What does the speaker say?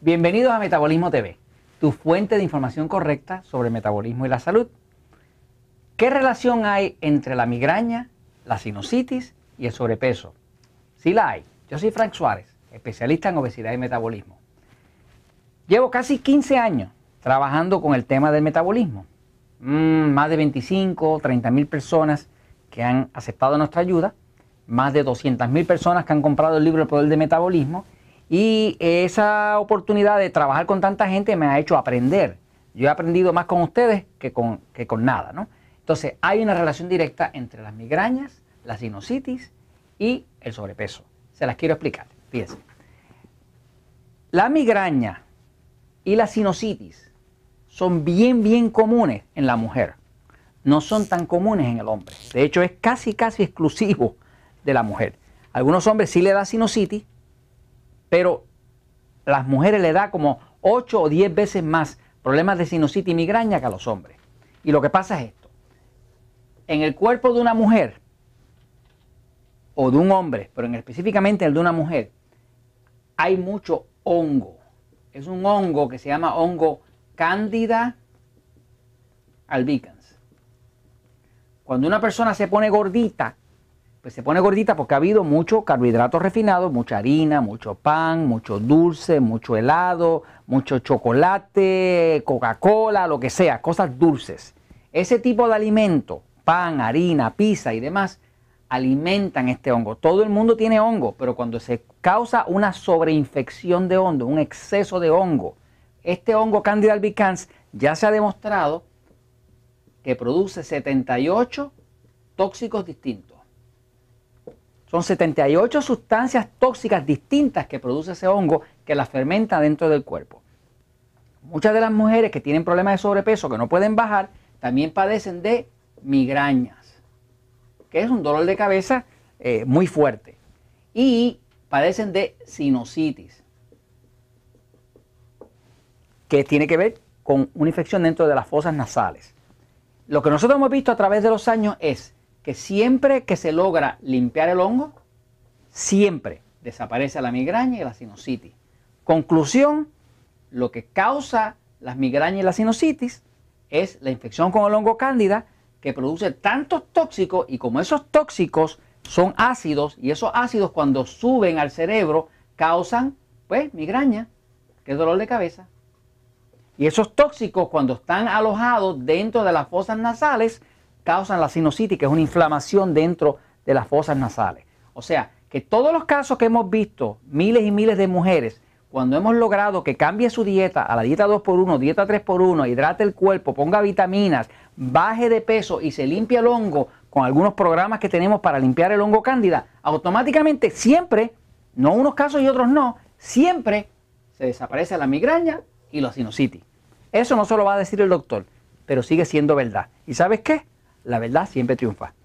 Bienvenidos a Metabolismo TV, tu fuente de información correcta sobre metabolismo y la salud. ¿Qué relación hay entre la migraña, la sinusitis y el sobrepeso? Sí la hay. Yo soy Frank Suárez, especialista en obesidad y metabolismo. Llevo casi 15 años trabajando con el tema del metabolismo. Mm, más de 25, 30 mil personas que han aceptado nuestra ayuda, más de 200 mil personas que han comprado el libro El Poder del Metabolismo y esa oportunidad de trabajar con tanta gente me ha hecho aprender. Yo he aprendido más con ustedes que con, que con nada, ¿no? Entonces, hay una relación directa entre las migrañas, la sinusitis y el sobrepeso. Se las quiero explicar. Fíjense. La migraña y la sinusitis son bien, bien comunes en la mujer. No son tan comunes en el hombre. De hecho, es casi, casi exclusivo de la mujer. algunos hombres sí le da sinusitis, pero las mujeres le da como 8 o 10 veces más problemas de sinusitis y migraña que a los hombres. Y lo que pasa es esto. En el cuerpo de una mujer o de un hombre, pero en específicamente el de una mujer, hay mucho hongo. Es un hongo que se llama hongo Candida albicans. Cuando una persona se pone gordita, se pone gordita porque ha habido mucho carbohidratos refinados, mucha harina, mucho pan, mucho dulce, mucho helado, mucho chocolate, Coca-Cola, lo que sea, cosas dulces. Ese tipo de alimento, pan, harina, pizza y demás, alimentan este hongo. Todo el mundo tiene hongo, pero cuando se causa una sobreinfección de hongo, un exceso de hongo, este hongo Candida albicans ya se ha demostrado que produce 78 tóxicos distintos. Son 78 sustancias tóxicas distintas que produce ese hongo que las fermenta dentro del cuerpo. Muchas de las mujeres que tienen problemas de sobrepeso, que no pueden bajar, también padecen de migrañas, que es un dolor de cabeza eh, muy fuerte. Y padecen de sinusitis, que tiene que ver con una infección dentro de las fosas nasales. Lo que nosotros hemos visto a través de los años es que siempre que se logra limpiar el hongo, siempre desaparece la migraña y la sinusitis. Conclusión, lo que causa las migrañas y la sinusitis es la infección con el hongo cándida que produce tantos tóxicos y como esos tóxicos son ácidos y esos ácidos cuando suben al cerebro causan pues migraña, que es dolor de cabeza. Y esos tóxicos cuando están alojados dentro de las fosas nasales causan la sinusitis, que es una inflamación dentro de las fosas nasales. O sea, que todos los casos que hemos visto, miles y miles de mujeres, cuando hemos logrado que cambie su dieta a la dieta 2x1, dieta 3x1, hidrate el cuerpo, ponga vitaminas, baje de peso y se limpia el hongo con algunos programas que tenemos para limpiar el hongo cándida, automáticamente siempre, no unos casos y otros no, siempre se desaparece la migraña y la sinusitis. Eso no se lo va a decir el doctor, pero sigue siendo verdad. ¿Y sabes qué? La verdad siempre triunfa.